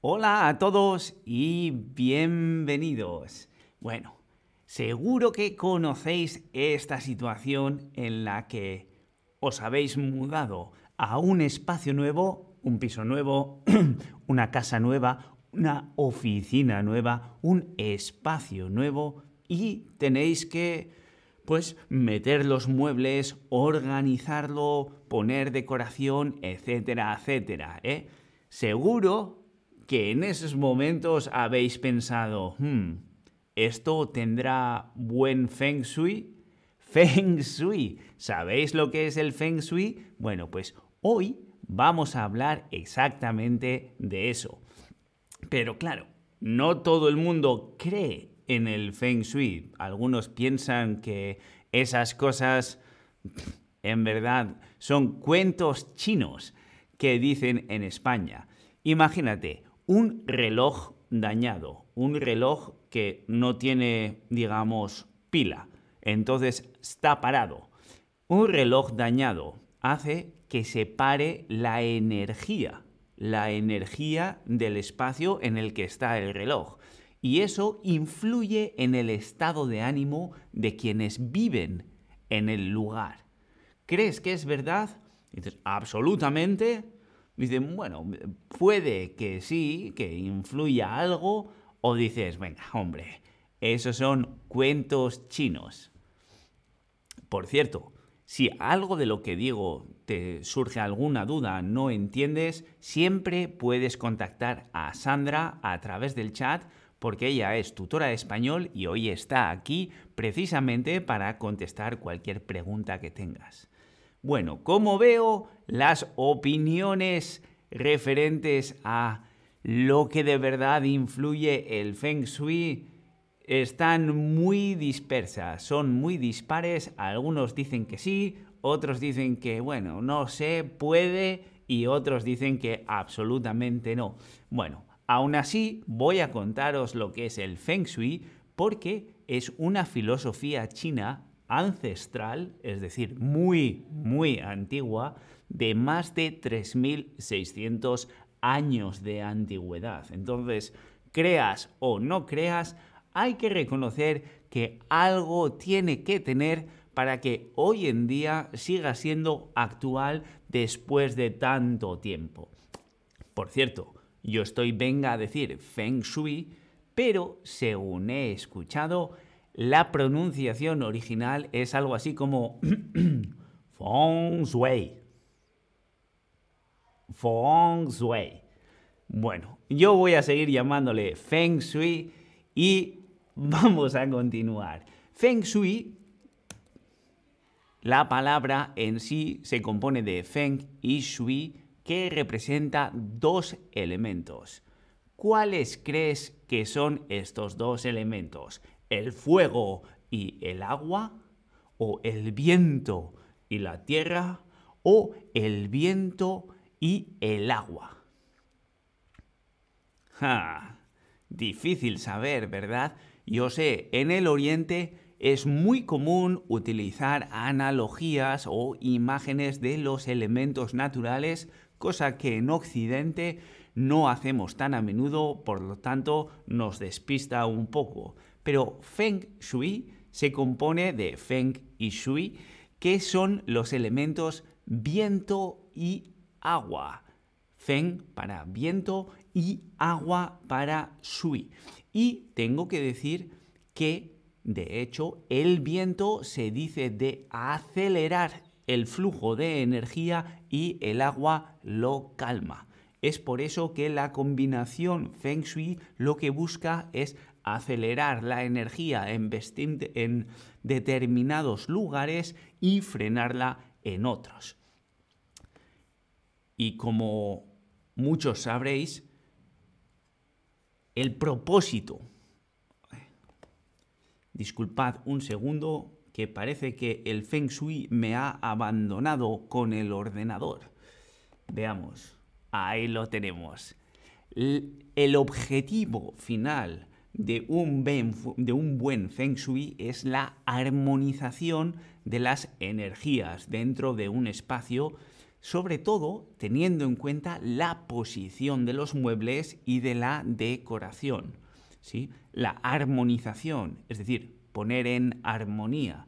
Hola a todos y bienvenidos. Bueno, seguro que conocéis esta situación en la que os habéis mudado a un espacio nuevo, un piso nuevo, una casa nueva, una oficina nueva, un espacio nuevo y tenéis que pues meter los muebles, organizarlo, poner decoración, etcétera, etcétera, ¿eh? Seguro que en esos momentos habéis pensado, hmm, ¿esto tendrá buen feng shui? Feng shui. ¿Sabéis lo que es el feng shui? Bueno, pues hoy vamos a hablar exactamente de eso. Pero claro, no todo el mundo cree en el feng shui. Algunos piensan que esas cosas en verdad son cuentos chinos que dicen en España. Imagínate, un reloj dañado, un reloj que no tiene, digamos, pila, entonces está parado. Un reloj dañado hace que se pare la energía, la energía del espacio en el que está el reloj. Y eso influye en el estado de ánimo de quienes viven en el lugar. ¿Crees que es verdad? dices, absolutamente. Dicen, bueno, puede que sí, que influya algo, o dices, venga, hombre, esos son cuentos chinos. Por cierto, si algo de lo que digo te surge alguna duda, no entiendes, siempre puedes contactar a Sandra a través del chat porque ella es tutora de español y hoy está aquí precisamente para contestar cualquier pregunta que tengas. Bueno, como veo, las opiniones referentes a lo que de verdad influye el feng shui están muy dispersas, son muy dispares, algunos dicen que sí, otros dicen que, bueno, no sé, puede, y otros dicen que absolutamente no. Bueno, aún así voy a contaros lo que es el feng shui porque es una filosofía china ancestral, es decir, muy, muy antigua, de más de 3.600 años de antigüedad. Entonces, creas o no creas, hay que reconocer que algo tiene que tener para que hoy en día siga siendo actual después de tanto tiempo. Por cierto, yo estoy venga a decir Feng Shui, pero según he escuchado, la pronunciación original es algo así como Feng Shui. Feng Shui. Bueno, yo voy a seguir llamándole Feng Shui y vamos a continuar. Feng Shui, la palabra en sí se compone de Feng y Shui, que representa dos elementos. ¿Cuáles crees que son estos dos elementos? El fuego y el agua, o el viento y la tierra, o el viento y el agua. Ja, difícil saber, ¿verdad? Yo sé, en el Oriente es muy común utilizar analogías o imágenes de los elementos naturales, cosa que en Occidente no hacemos tan a menudo, por lo tanto nos despista un poco. Pero Feng Shui se compone de Feng y Shui, que son los elementos viento y agua. Feng para viento y agua para Shui. Y tengo que decir que, de hecho, el viento se dice de acelerar el flujo de energía y el agua lo calma. Es por eso que la combinación Feng Shui lo que busca es acelerar la energía en, en determinados lugares y frenarla en otros. Y como muchos sabréis, el propósito... Disculpad un segundo, que parece que el Feng Shui me ha abandonado con el ordenador. Veamos, ahí lo tenemos. El objetivo final de un, buen feng shui es la armonización de las energías dentro de un espacio sobre todo teniendo en cuenta la posición de los muebles y de la decoración. ¿sí? La armonización, es decir, poner en armonía,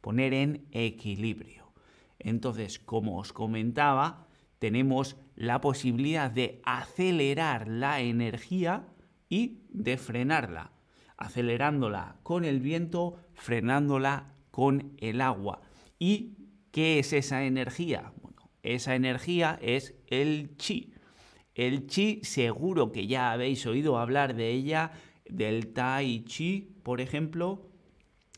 poner en equilibrio. Entonces, como os comentaba, tenemos la posibilidad de acelerar la energía y de frenarla, acelerándola con el viento, frenándola con el agua. ¿Y qué es esa energía? Bueno, esa energía es el chi. El chi seguro que ya habéis oído hablar de ella, del tai chi, por ejemplo,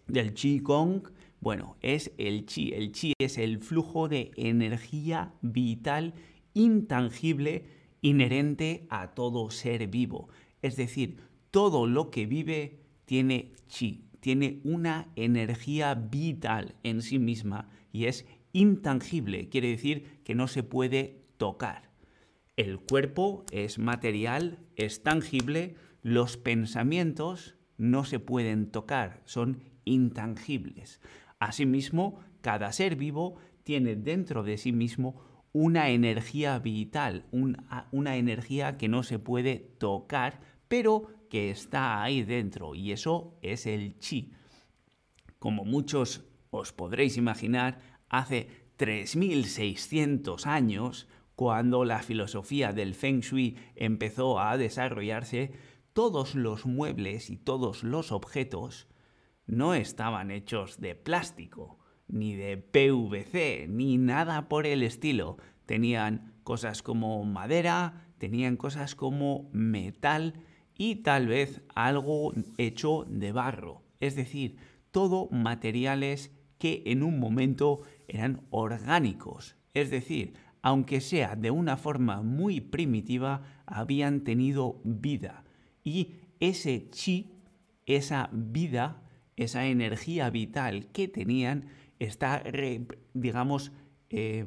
del chi kong. Bueno, es el chi. El chi es el flujo de energía vital intangible inherente a todo ser vivo. Es decir, todo lo que vive tiene chi, tiene una energía vital en sí misma y es intangible, quiere decir que no se puede tocar. El cuerpo es material, es tangible, los pensamientos no se pueden tocar, son intangibles. Asimismo, cada ser vivo tiene dentro de sí mismo una energía vital, una energía que no se puede tocar, pero que está ahí dentro, y eso es el chi. Como muchos os podréis imaginar, hace 3.600 años, cuando la filosofía del feng shui empezó a desarrollarse, todos los muebles y todos los objetos no estaban hechos de plástico, ni de PVC, ni nada por el estilo. Tenían cosas como madera, tenían cosas como metal y tal vez algo hecho de barro. Es decir, todo materiales que en un momento eran orgánicos. Es decir, aunque sea de una forma muy primitiva, habían tenido vida. Y ese chi, esa vida, esa energía vital que tenían, está, digamos, eh,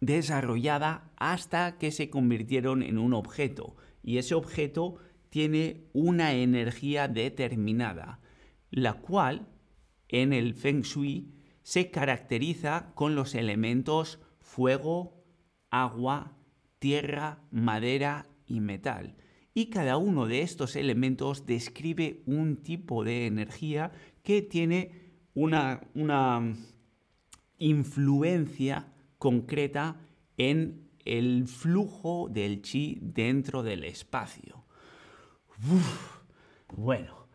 desarrollada hasta que se convirtieron en un objeto. Y ese objeto tiene una energía determinada, la cual en el Feng Shui se caracteriza con los elementos fuego, agua, tierra, madera y metal. Y cada uno de estos elementos describe un tipo de energía que tiene una, una influencia concreta en el flujo del chi dentro del espacio. Bueno,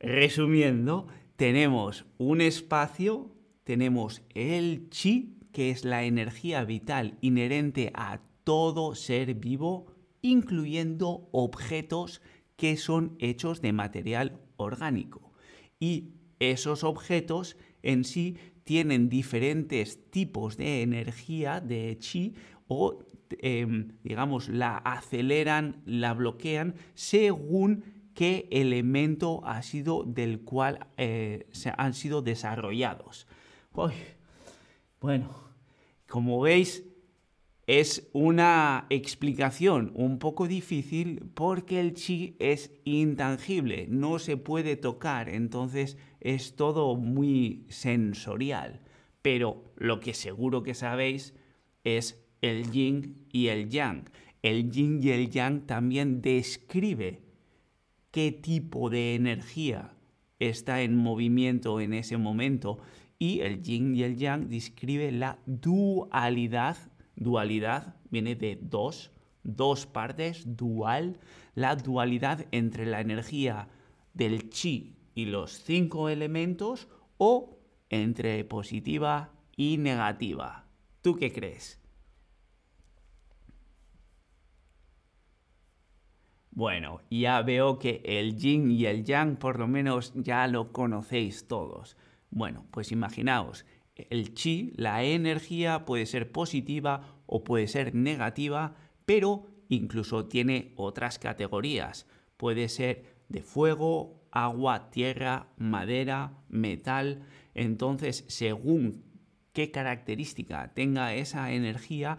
resumiendo, tenemos un espacio, tenemos el chi, que es la energía vital inherente a todo ser vivo, incluyendo objetos que son hechos de material orgánico. Y esos objetos en sí tienen diferentes tipos de energía, de chi, o em, digamos, la aceleran, la bloquean según qué elemento ha sido del cual eh, se han sido desarrollados. bueno, como veis, es una explicación un poco difícil porque el chi es intangible, no se puede tocar, entonces es todo muy sensorial. Pero lo que seguro que sabéis es el yin y el yang. El yin y el yang también describe qué tipo de energía está en movimiento en ese momento y el yin y el yang describe la dualidad Dualidad viene de dos, dos partes, dual, la dualidad entre la energía del chi y los cinco elementos o entre positiva y negativa. ¿Tú qué crees? Bueno, ya veo que el yin y el yang por lo menos ya lo conocéis todos. Bueno, pues imaginaos, el chi, la energía puede ser positiva o puede ser negativa, pero incluso tiene otras categorías. Puede ser de fuego, agua, tierra, madera, metal. Entonces, según qué característica tenga esa energía,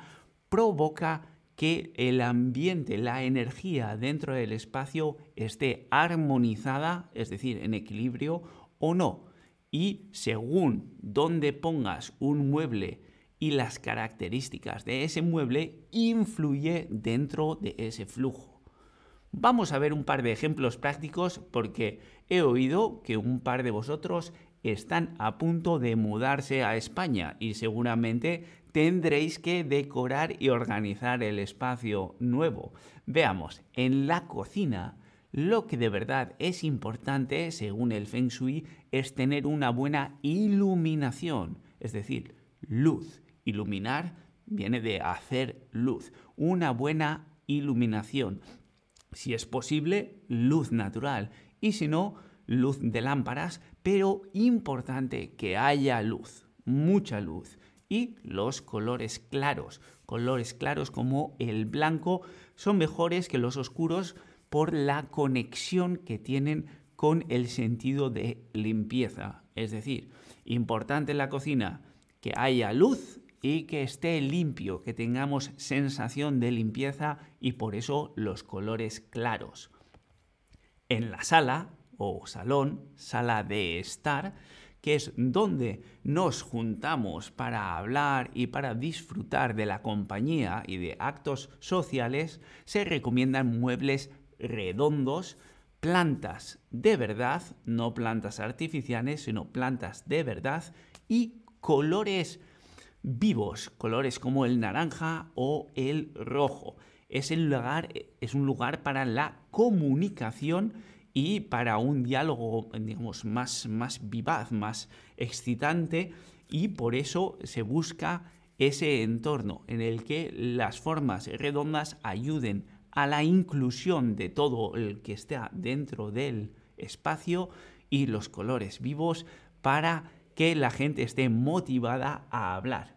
provoca que el ambiente, la energía dentro del espacio esté armonizada, es decir, en equilibrio o no y según dónde pongas un mueble y las características de ese mueble influye dentro de ese flujo. Vamos a ver un par de ejemplos prácticos porque he oído que un par de vosotros están a punto de mudarse a España y seguramente tendréis que decorar y organizar el espacio nuevo. Veamos, en la cocina lo que de verdad es importante, según el Feng Shui, es tener una buena iluminación, es decir, luz. Iluminar viene de hacer luz, una buena iluminación. Si es posible, luz natural y si no, luz de lámparas, pero importante que haya luz, mucha luz. Y los colores claros, colores claros como el blanco, son mejores que los oscuros por la conexión que tienen con el sentido de limpieza. Es decir, importante en la cocina que haya luz y que esté limpio, que tengamos sensación de limpieza y por eso los colores claros. En la sala o salón, sala de estar, que es donde nos juntamos para hablar y para disfrutar de la compañía y de actos sociales, se recomiendan muebles redondos, plantas de verdad, no plantas artificiales, sino plantas de verdad y colores vivos, colores como el naranja o el rojo. Es, el lugar, es un lugar para la comunicación y para un diálogo, digamos, más, más vivaz, más excitante y por eso se busca ese entorno en el que las formas redondas ayuden a la inclusión de todo el que está dentro del espacio y los colores vivos para que la gente esté motivada a hablar.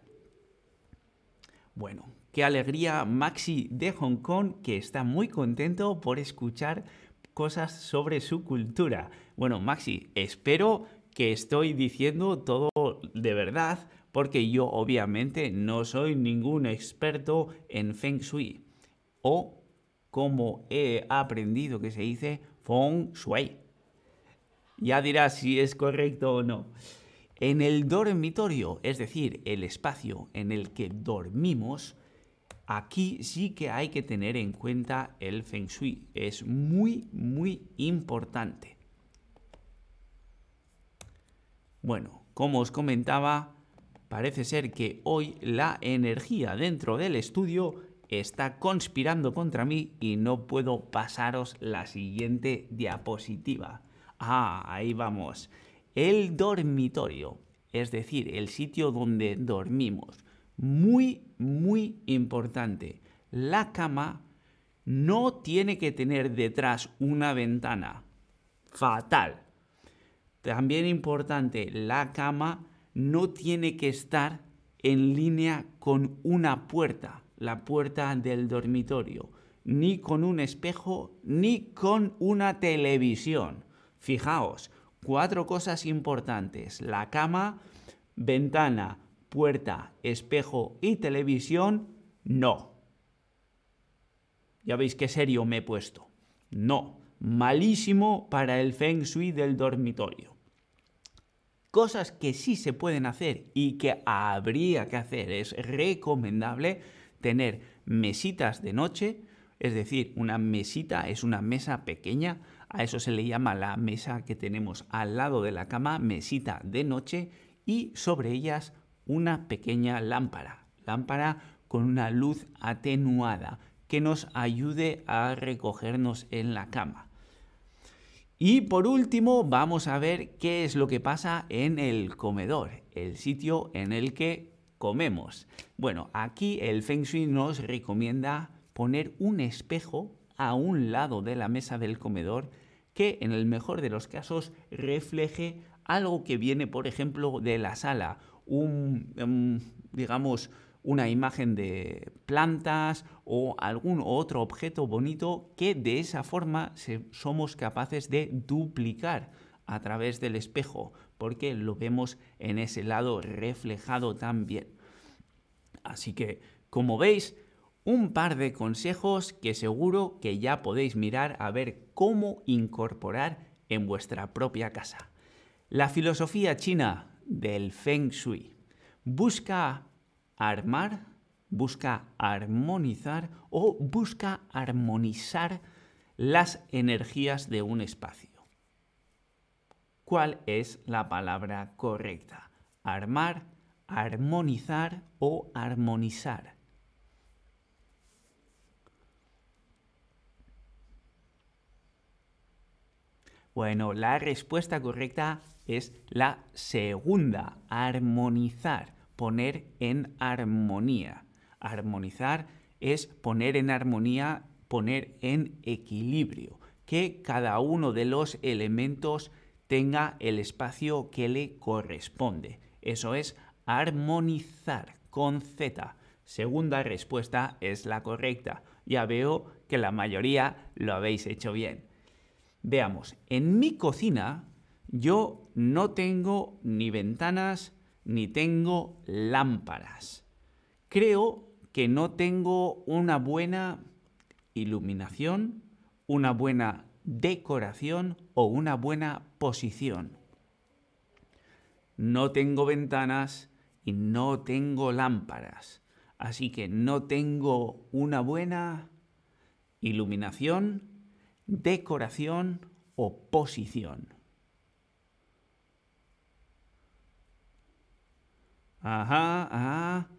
Bueno, qué alegría Maxi de Hong Kong que está muy contento por escuchar cosas sobre su cultura. Bueno, Maxi, espero que estoy diciendo todo de verdad porque yo obviamente no soy ningún experto en Feng Shui o como he aprendido que se dice Feng Shui. Ya dirás si es correcto o no. En el dormitorio, es decir, el espacio en el que dormimos, aquí sí que hay que tener en cuenta el feng shui. Es muy, muy importante. Bueno, como os comentaba, parece ser que hoy la energía dentro del estudio está conspirando contra mí y no puedo pasaros la siguiente diapositiva. Ah, ahí vamos. El dormitorio, es decir, el sitio donde dormimos. Muy, muy importante. La cama no tiene que tener detrás una ventana. Fatal. También importante, la cama no tiene que estar en línea con una puerta, la puerta del dormitorio, ni con un espejo, ni con una televisión. Fijaos, cuatro cosas importantes. La cama, ventana, puerta, espejo y televisión, no. Ya veis qué serio me he puesto. No. Malísimo para el feng shui del dormitorio. Cosas que sí se pueden hacer y que habría que hacer. Es recomendable tener mesitas de noche, es decir, una mesita es una mesa pequeña, a eso se le llama la mesa que tenemos al lado de la cama, mesita de noche, y sobre ellas una pequeña lámpara, lámpara con una luz atenuada que nos ayude a recogernos en la cama. Y por último, vamos a ver qué es lo que pasa en el comedor, el sitio en el que comemos. Bueno, aquí el Feng Shui nos recomienda poner un espejo a un lado de la mesa del comedor que en el mejor de los casos refleje algo que viene, por ejemplo, de la sala, un, em, digamos, una imagen de plantas o algún otro objeto bonito que de esa forma somos capaces de duplicar a través del espejo, porque lo vemos en ese lado reflejado también. Así que, como veis, un par de consejos que seguro que ya podéis mirar a ver cómo incorporar en vuestra propia casa. La filosofía china del Feng Shui busca armar, busca armonizar o busca armonizar las energías de un espacio. ¿Cuál es la palabra correcta? Armar, armonizar o armonizar. Bueno, la respuesta correcta es la segunda, armonizar, poner en armonía. Armonizar es poner en armonía, poner en equilibrio, que cada uno de los elementos tenga el espacio que le corresponde. Eso es armonizar con Z. Segunda respuesta es la correcta. Ya veo que la mayoría lo habéis hecho bien. Veamos, en mi cocina yo no tengo ni ventanas ni tengo lámparas. Creo que no tengo una buena iluminación, una buena decoración o una buena posición. No tengo ventanas y no tengo lámparas. Así que no tengo una buena iluminación, decoración o posición. Ajá, ajá.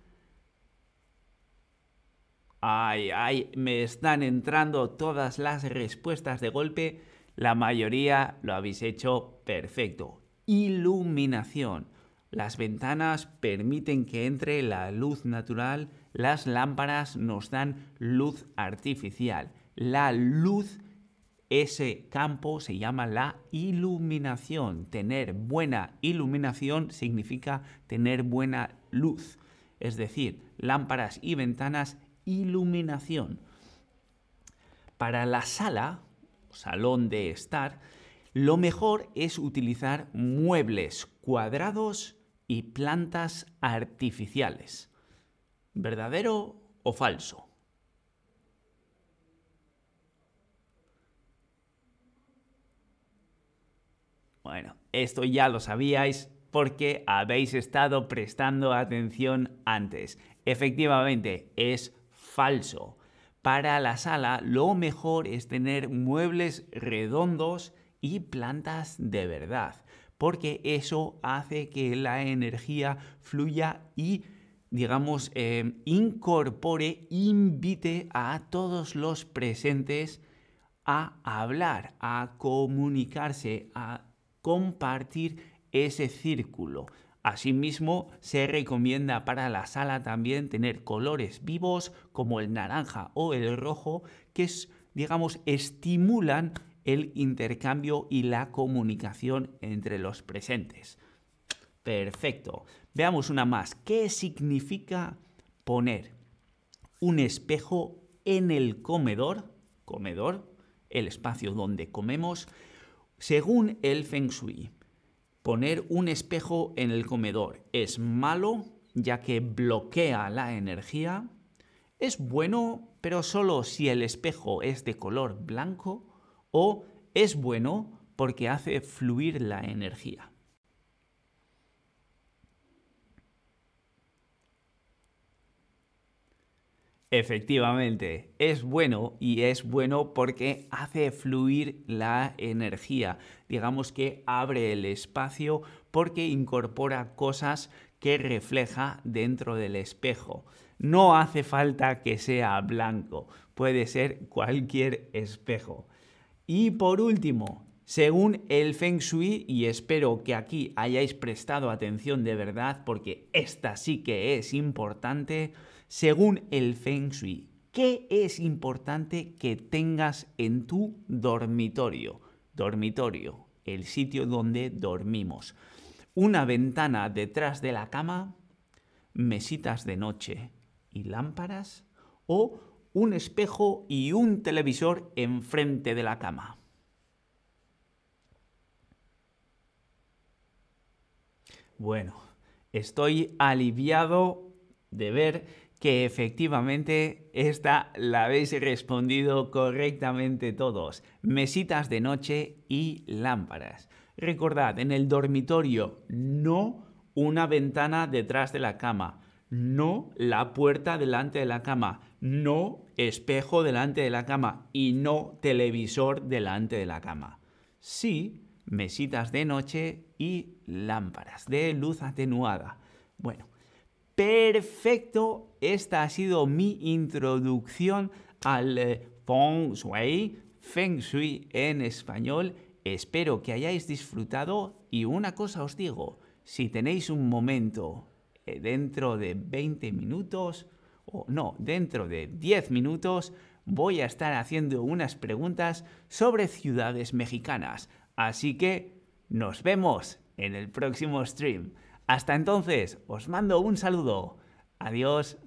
Ay, ay, me están entrando todas las respuestas de golpe. La mayoría lo habéis hecho perfecto. Iluminación. Las ventanas permiten que entre la luz natural, las lámparas nos dan luz artificial. La luz ese campo se llama la iluminación. Tener buena iluminación significa tener buena luz. Es decir, lámparas y ventanas, iluminación. Para la sala, salón de estar, lo mejor es utilizar muebles cuadrados y plantas artificiales. ¿Verdadero o falso? Bueno, esto ya lo sabíais porque habéis estado prestando atención antes. Efectivamente, es falso. Para la sala lo mejor es tener muebles redondos y plantas de verdad, porque eso hace que la energía fluya y digamos, eh, incorpore, invite a todos los presentes a hablar, a comunicarse, a compartir ese círculo. Asimismo, se recomienda para la sala también tener colores vivos como el naranja o el rojo que, digamos, estimulan el intercambio y la comunicación entre los presentes. Perfecto. Veamos una más. ¿Qué significa poner un espejo en el comedor? Comedor, el espacio donde comemos, según el Feng Shui, poner un espejo en el comedor es malo ya que bloquea la energía. Es bueno, pero solo si el espejo es de color blanco o es bueno porque hace fluir la energía. Efectivamente, es bueno y es bueno porque hace fluir la energía. Digamos que abre el espacio porque incorpora cosas que refleja dentro del espejo. No hace falta que sea blanco, puede ser cualquier espejo. Y por último, según el Feng Shui, y espero que aquí hayáis prestado atención de verdad porque esta sí que es importante, según el Feng Shui, ¿qué es importante que tengas en tu dormitorio? Dormitorio, el sitio donde dormimos. Una ventana detrás de la cama, mesitas de noche y lámparas o un espejo y un televisor enfrente de la cama. Bueno, estoy aliviado de ver que efectivamente esta la habéis respondido correctamente todos. Mesitas de noche y lámparas. Recordad, en el dormitorio no una ventana detrás de la cama, no la puerta delante de la cama, no espejo delante de la cama y no televisor delante de la cama. Sí, mesitas de noche y lámparas de luz atenuada. Bueno, perfecto, esta ha sido mi introducción al eh, feng shui, feng shui en español. Espero que hayáis disfrutado y una cosa os digo, si tenéis un momento eh, dentro de 20 minutos, o no, dentro de 10 minutos, voy a estar haciendo unas preguntas sobre ciudades mexicanas. Así que nos vemos en el próximo stream. Hasta entonces, os mando un saludo. Adiós.